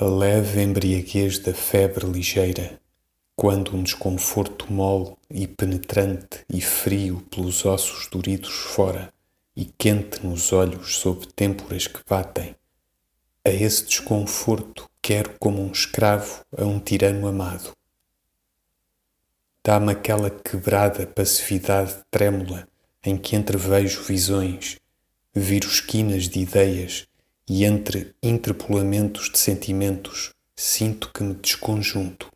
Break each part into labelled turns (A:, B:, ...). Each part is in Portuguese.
A: a leve embriaguez da febre ligeira, quando um desconforto mole e penetrante e frio pelos ossos duridos fora e quente nos olhos sob têmporas que batem, a esse desconforto quero como um escravo a um tirano amado. Dá-me aquela quebrada passividade trêmula em que entrevejo visões, viro esquinas de ideias e entre interpolamentos de sentimentos sinto que me desconjunto.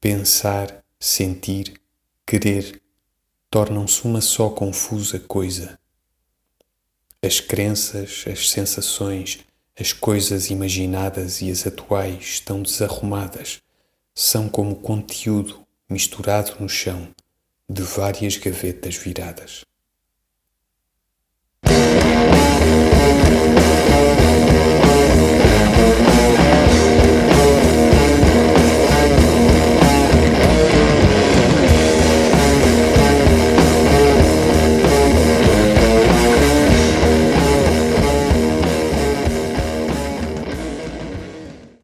A: Pensar, sentir, querer tornam-se uma só confusa coisa. As crenças, as sensações, as coisas imaginadas e as atuais estão desarrumadas, são como conteúdo misturado no chão de várias gavetas viradas.